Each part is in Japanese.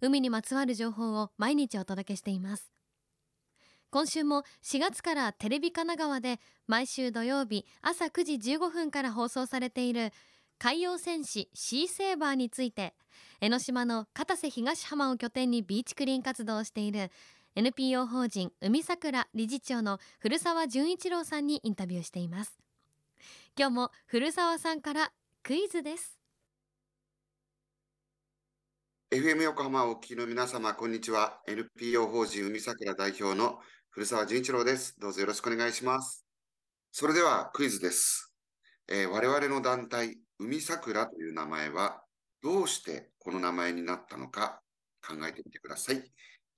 海にまつわる情報を毎日お届けしています。今週も4月からテレビ神奈川で毎週土曜日朝9時15分から放送されている海洋戦士シーセーバーについて江ノ島の片瀬東浜を拠点にビーチクリーン活動をしている NPO 法人海桜理事長の古澤純一郎さんにインタビューしています。今日も古澤さんからクイズです。FM 横浜お聞きの皆様、こんにちは。NPO 法人海桜代表の古澤純一郎です。どうぞよろしくお願いします。それではクイズです。えー、我々の団体、海桜という名前は、どうしてこの名前になったのか考えてみてください。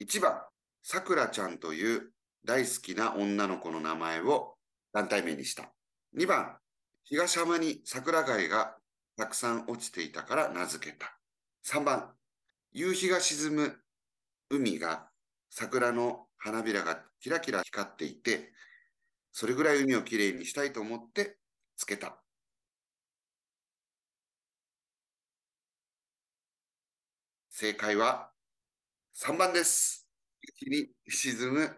1番、さくらちゃんという大好きな女の子の名前を団体名にした。2番、東浜に桜貝がたくさん落ちていたから名付けた。3番、夕日が沈む海が桜の花びらがキラキラ光っていて、それぐらい海をきれいにしたいと思ってつけた。正解は3番です。日に沈む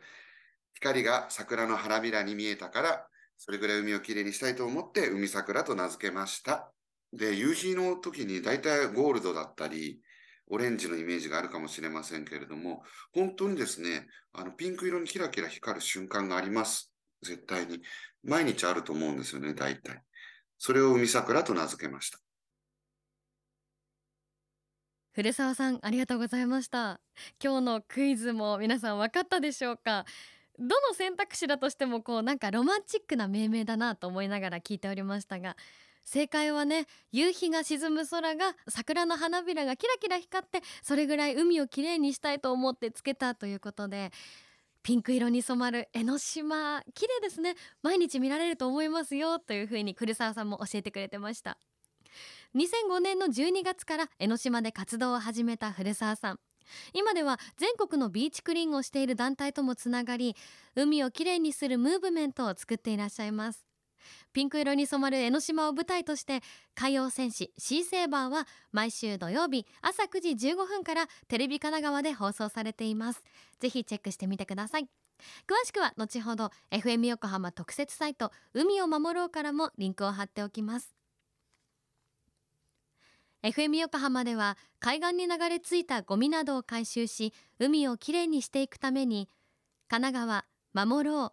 光が桜の花びらに見えたから、それぐらい海をきれいにしたいと思って海桜と名付けました。で、夕日の時に大体ゴールドだったり、オレンジのイメージがあるかもしれませんけれども、本当にですね、あのピンク色にキラキラ光る瞬間があります。絶対に。毎日あると思うんですよね、大体。それを海桜と名付けました。古澤さん、ありがとうございました。今日のクイズも皆さん分かったでしょうか？どの選択肢だとしてもこうなんかロマンチックな命名だなと思いながら聞いておりましたが正解はね夕日が沈む空が桜の花びらがキラキラ光ってそれぐらい海をきれいにしたいと思ってつけたということでピンク色に染まる江ノ島綺麗ですね。毎日見られると思いますよというふうに古澤さんも教えてくれてました。2005年の12月から江ノ島で活動を始めた古澤さん。今では全国のビーチクリーンをしている団体ともつながり海をきれいにするムーブメントを作っていらっしゃいます。ピンク色に染まる江ノ島を舞台として海洋戦士シーセーバーは毎週土曜日朝9時15分からテレビ神奈川で放送されています。ぜひチェックしてみてください。詳しくは後ほど FM 横浜特設サイト海を守ろうからもリンクを貼っておきます。FM 横浜では海岸に流れ着いたゴミなどを回収し海をきれいにしていくために神奈川守ろう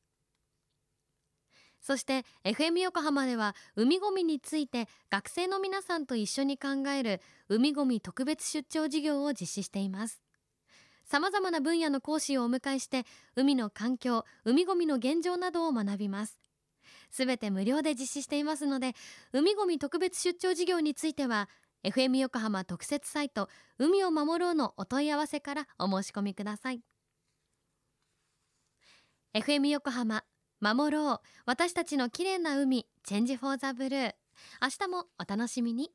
そして FM 横浜では海ごみについて学生の皆さんと一緒に考える海ごみ特別出張事業を実施しています。さまざまな分野の講師をお迎えして海の環境海ごみの現状などを学びます。すべて無料で実施していますので海ごみ特別出張事業については FM 横浜特設サイト海を守ろうのお問い合わせからお申し込みください。FM 横浜守ろう。私たちの綺麗な海チェンジフォーザブルー。明日もお楽しみに。